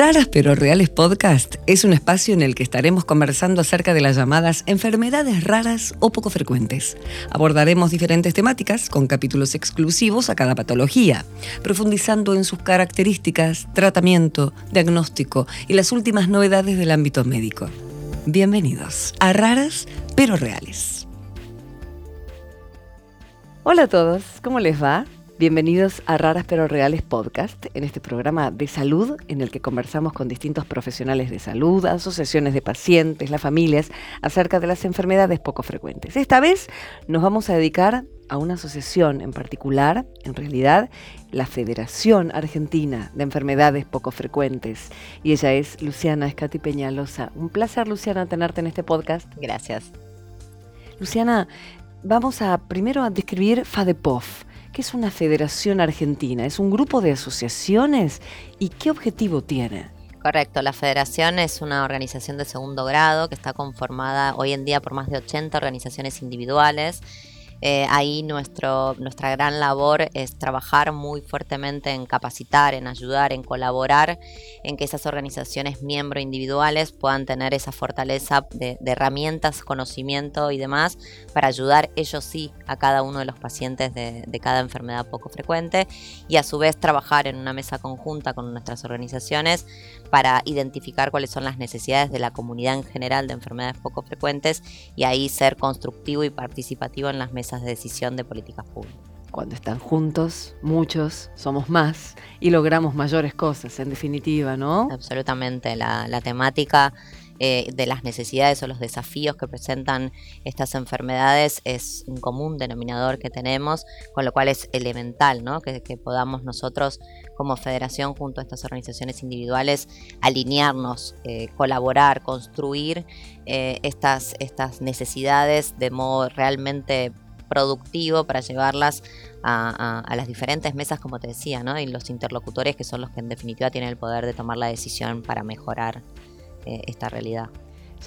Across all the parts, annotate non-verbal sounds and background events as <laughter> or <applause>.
Raras pero Reales Podcast es un espacio en el que estaremos conversando acerca de las llamadas enfermedades raras o poco frecuentes. Abordaremos diferentes temáticas con capítulos exclusivos a cada patología, profundizando en sus características, tratamiento, diagnóstico y las últimas novedades del ámbito médico. Bienvenidos a Raras pero Reales. Hola a todos, ¿cómo les va? Bienvenidos a Raras pero Reales Podcast, en este programa de salud en el que conversamos con distintos profesionales de salud, asociaciones de pacientes, las familias, acerca de las enfermedades poco frecuentes. Esta vez nos vamos a dedicar a una asociación en particular, en realidad la Federación Argentina de Enfermedades Poco Frecuentes. Y ella es Luciana Escati Peñalosa. Un placer, Luciana, tenerte en este podcast. Gracias. Luciana, vamos a primero a describir FADEPOF ¿Qué es una federación argentina? ¿Es un grupo de asociaciones? ¿Y qué objetivo tiene? Correcto, la federación es una organización de segundo grado que está conformada hoy en día por más de 80 organizaciones individuales eh, ahí nuestro, nuestra gran labor es trabajar muy fuertemente en capacitar, en ayudar, en colaborar, en que esas organizaciones miembros individuales puedan tener esa fortaleza de, herramientas, conocimiento y demás para ayudar ellos sí a cada uno de los pacientes de, de cada enfermedad poco frecuente y a su vez trabajar en una mesa conjunta con nuestras organizaciones para identificar cuáles son las necesidades de la comunidad en general de enfermedades poco frecuentes y ahí ser constructivo y participativo en las mesas de decisión de políticas públicas. Cuando están juntos, muchos, somos más y logramos mayores cosas, en definitiva, ¿no? Absolutamente. La, temática eh, de las necesidades o los desafíos que presentan estas enfermedades es un común denominador que tenemos, con lo cual es elemental ¿no? que, podamos nosotros como federación junto a estas organizaciones individuales alinearnos, eh, colaborar, construir eh, estas, estas necesidades de modo realmente productivo para llevarlas a, las diferentes mesas, como te decía, y los interlocutores que son los que en definitiva tienen el poder de tomar la decisión para mejorar eh, esta realidad.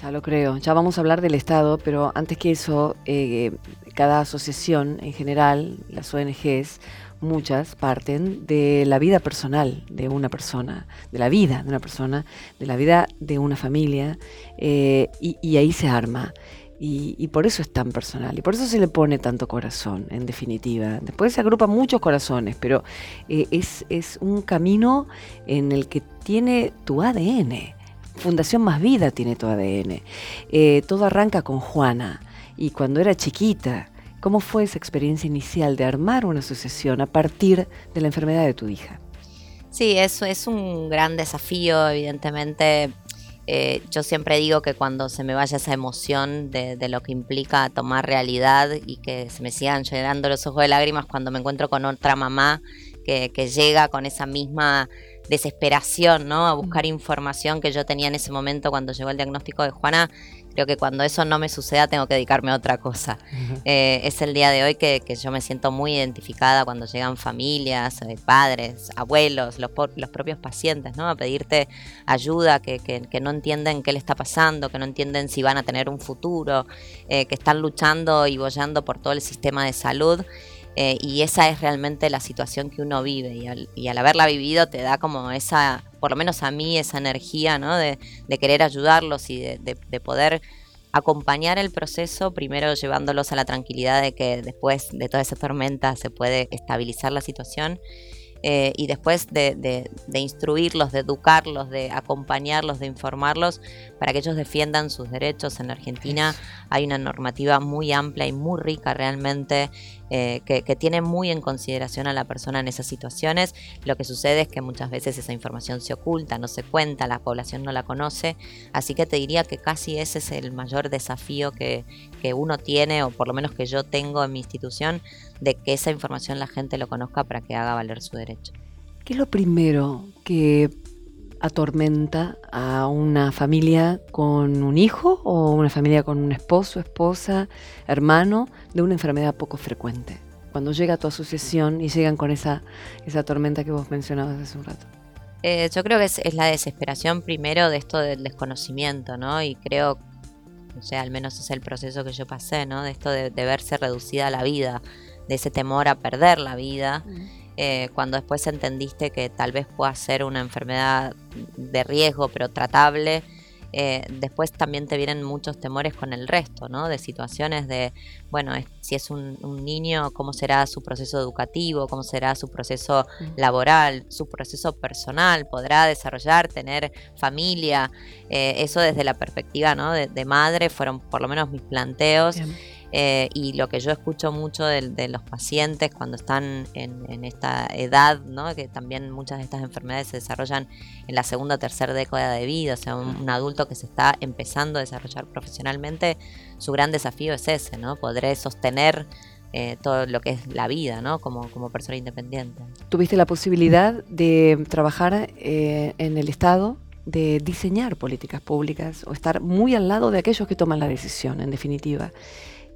Ya lo creo, ya vamos a hablar del Estado, pero antes que eso, eh, cada asociación en general, las ONGs, muchas parten de la vida personal de una persona, de la vida de una persona, de la vida de una familia, eh, y ahí se arma. Y, por eso es tan personal y por eso se le pone tanto corazón, en definitiva. Después se agrupan muchos corazones, pero eh, es, es un camino en el que tiene tu ADN. Fundación Más Vida tiene tu ADN. Eh, todo arranca con Juana y cuando era chiquita, ¿cómo fue esa experiencia inicial de armar una asociación a partir de la enfermedad de tu hija? Sí, eso es un gran desafío, evidentemente eh, yo siempre digo que cuando se me vaya esa emoción de, lo que implica tomar realidad y que se me sigan llenando los ojos de lágrimas cuando me encuentro con otra mamá que, que llega con esa misma desesperación, ¿no? A buscar información que yo tenía en ese momento cuando llegó el diagnóstico de Juana, Creo que cuando eso no me suceda tengo que dedicarme a otra cosa. Eh, es el día de hoy que, yo me siento muy identificada cuando llegan familias, eh, padres, abuelos, los, los, propios pacientes, ¿no? A pedirte ayuda, que, que, no entienden qué le está pasando, que no entienden si van a tener un futuro, eh, que están luchando y bollando por todo el sistema de salud. y esa es realmente la situación que uno vive y al, y al haberla vivido te da como esa por lo menos a mí, esa energía ¿no? de, querer ayudarlos y de, poder acompañar el proceso, primero llevándolos a la tranquilidad de que después de toda esa tormenta se puede estabilizar la situación. Eh, y después de, de, instruirlos, de educarlos, de acompañarlos, de informarlos para que ellos defiendan sus derechos. En la Argentina hay una normativa muy amplia y muy rica realmente eh, que, tiene muy en consideración a la persona en esas situaciones. Lo que sucede es que muchas veces esa información se oculta, no se cuenta, la población no la conoce. Así que te diría que casi ese es el mayor desafío que, que uno tiene, o por lo menos que yo tengo en mi institución, de que esa información la gente lo conozca para que haga valer su derecho. ¿Qué es lo primero que atormenta a una familia con un hijo o una familia con un esposo, esposa, hermano de una enfermedad poco frecuente. Cuando llega a tu asociación y llegan con esa, esa tormenta que vos mencionabas hace un rato. Eh, yo creo que es, la desesperación primero de esto del desconocimiento, ¿no? Y creo, o sea, al menos es el proceso que yo pasé, ¿no? De esto de, verse reducida la vida, de ese temor a perder la vida. eh, cuando después entendiste que tal vez pueda ser una enfermedad de riesgo pero tratable, eh, después también te vienen muchos temores con el resto, ¿no? De situaciones de, bueno, si es un, niño, cómo será su proceso educativo, cómo será su proceso laboral, su proceso personal, podrá desarrollar, tener familia. Eh, eso desde la perspectiva ¿no? de, madre fueron por lo menos mis planteos. Eh, y lo que yo escucho mucho de, los pacientes cuando están en, esta edad, ¿no? que también muchas de estas enfermedades se desarrollan en la segunda o tercera década de vida, o sea, un, adulto que se está empezando a desarrollar profesionalmente, su gran desafío es ese, ¿no? Podré sostener eh, todo lo que es la vida, ¿no? Como, como persona independiente. ¿Tuviste la posibilidad de trabajar eh, en el Estado? de diseñar políticas públicas o estar muy al lado de aquellos que toman la decisión, en definitiva.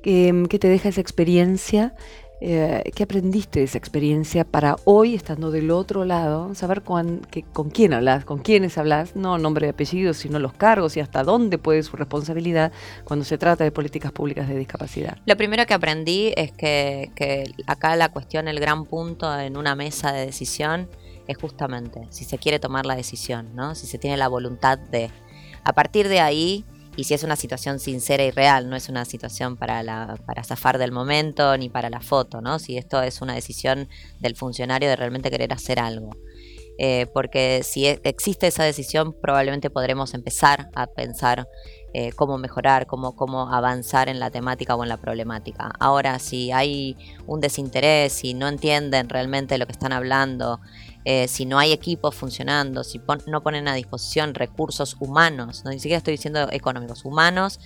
¿Qué, te deja esa experiencia? Eh, ¿Qué aprendiste de esa experiencia para hoy, estando del otro lado, saber con quién hablas, con quiénes hablas, no nombre y apellido, sino los cargos y hasta dónde puede su responsabilidad cuando se trata de políticas públicas de discapacidad? Lo primero que aprendí es que, que acá la cuestión, el gran punto en una mesa de decisión es justamente si se quiere tomar la decisión, ¿no? si se tiene la voluntad de. A partir de ahí y si es una situación sincera y real, no es una situación para, para zafar del momento ni para la foto, ¿no? Si esto es una decisión del funcionario de realmente querer hacer algo. Eh, porque si existe esa decisión, probablemente podremos empezar a pensar eh, cómo mejorar, cómo, cómo avanzar en la temática o en la problemática. Ahora, si hay un desinterés, si no entienden realmente lo que están hablando, eh, si no hay equipos funcionando, si no ponen a disposición recursos humanos, no ni siquiera estoy diciendo económicos, humanos,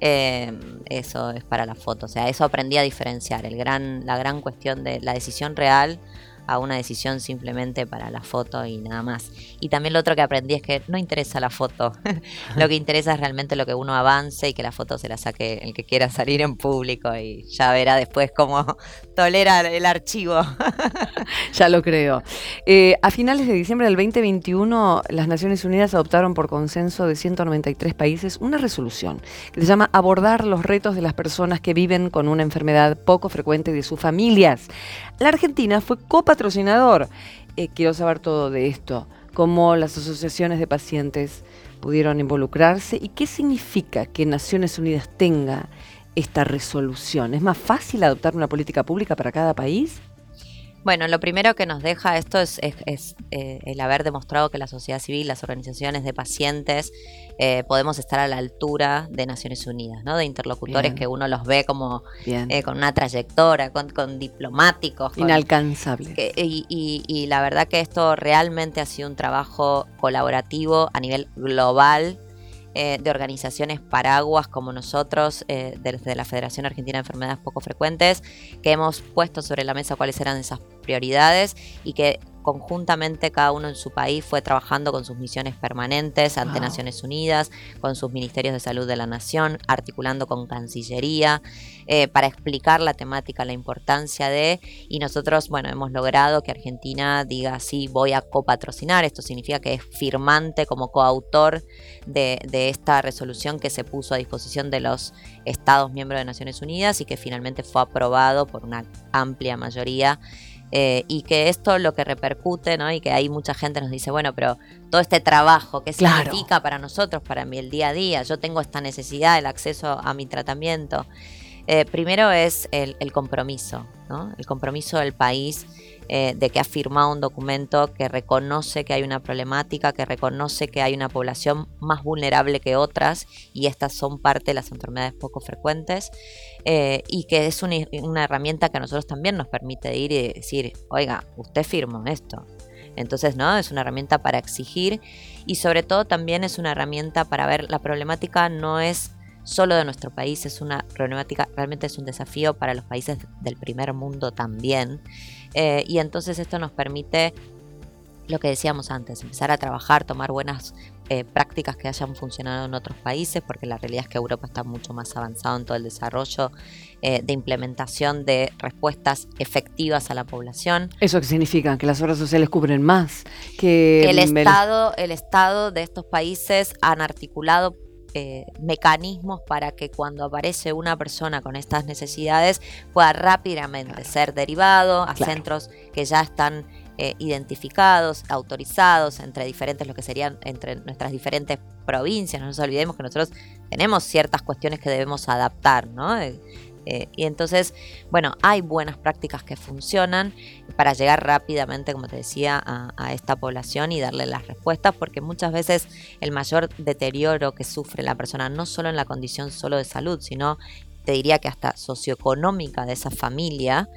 eh, eso es para la foto. O sea, eso aprendí a diferenciar. El gran, la gran cuestión de la decisión real a una decisión simplemente para la foto y nada más. Y también lo otro que aprendí es que no interesa la foto, <laughs> lo que interesa es realmente lo que uno avance y que la foto se la saque el que quiera salir en público y ya verá después cómo <laughs> tolera el archivo. <laughs> ya lo creo. Eh, a finales de diciembre del 2021, las Naciones Unidas adoptaron por consenso de 193 países una resolución que se llama Abordar los retos de las personas que viven con una enfermedad poco frecuente de sus familias. La Argentina fue copa patrocinador. Eh, quiero saber todo de esto, cómo las asociaciones de pacientes pudieron involucrarse y qué significa que Naciones Unidas tenga esta resolución. ¿Es más fácil adoptar una política pública para cada país? Bueno, lo primero que nos deja esto es, eh, el haber demostrado que la sociedad civil, las organizaciones de pacientes, eh, podemos estar a la altura de Naciones Unidas, ¿no? De interlocutores que uno los ve como eh, con una trayectoria, con, diplomáticos. Inalcanzables. y la verdad que esto realmente ha sido un trabajo colaborativo a nivel global eh, de organizaciones paraguas como nosotros, eh, desde la Federación Argentina de Enfermedades Poco Frecuentes, que hemos puesto sobre la mesa cuáles eran esas prioridades y que conjuntamente cada uno en su país fue trabajando con sus misiones permanentes ante Naciones Unidas, con sus ministerios de salud de la nación, articulando con Cancillería, eh, para explicar la temática, la importancia de, y nosotros, bueno, hemos logrado que Argentina diga, sí, voy a copatrocinar, esto significa que es firmante como coautor de, de esta resolución que se puso a disposición de los Estados miembros de Naciones Unidas y que finalmente fue aprobado por una amplia mayoría eh, y que esto lo que repercute, ¿no? Y que hay mucha gente nos dice, bueno, pero todo este trabajo, ¿qué significa para nosotros, para mí el día a día? Yo tengo esta necesidad, el acceso a mi tratamiento. Eh, primero es el, el compromiso, ¿no? El compromiso del país eh, de que ha firmado un documento que reconoce que hay una problemática, que reconoce que hay una población más vulnerable que otras y estas son parte de las enfermedades poco frecuentes eh, y que es una, herramienta que a nosotros también nos permite ir y decir, oiga, usted firmó esto. Entonces, ¿no? Es una herramienta para exigir y sobre todo también es una herramienta para ver la problemática no es solo de nuestro país, es una problemática, realmente es un desafío para los países del primer mundo también. Eh, y entonces esto nos permite lo que decíamos antes, empezar a trabajar, tomar buenas eh, prácticas que hayan funcionado en otros países, porque la realidad es que Europa está mucho más avanzado en todo el desarrollo eh, de implementación de respuestas efectivas a la población. ¿Eso qué significa? ¿Que las obras sociales cubren más? Que el, Estado, el Estado de estos países han articulado eh, mecanismos para que cuando aparece una persona con estas necesidades pueda rápidamente ser derivado a centros que ya están eh, identificados, autorizados entre diferentes, lo que serían entre nuestras diferentes provincias. No nos olvidemos que nosotros tenemos ciertas cuestiones que debemos adaptar, ¿no? Eh, y entonces, bueno, hay buenas prácticas que funcionan para llegar rápidamente, como te decía, a, esta población y darle las respuestas, porque muchas veces el mayor deterioro que sufre la persona, no solo en la condición solo de salud, sino te diría que hasta socioeconómica de esa familia,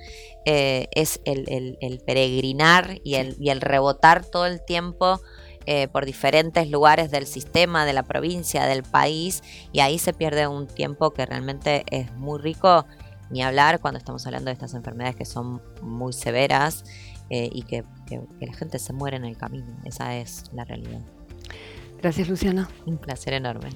eh, es el, peregrinar y el, y el rebotar todo el tiempo eh, por diferentes lugares del sistema, de la provincia, del país, y ahí se pierde un tiempo que realmente es muy rico, ni hablar cuando estamos hablando de estas enfermedades que son muy severas eh, y que, que la gente se muere en el camino. Esa es la realidad. Gracias, Luciana. Un placer enorme.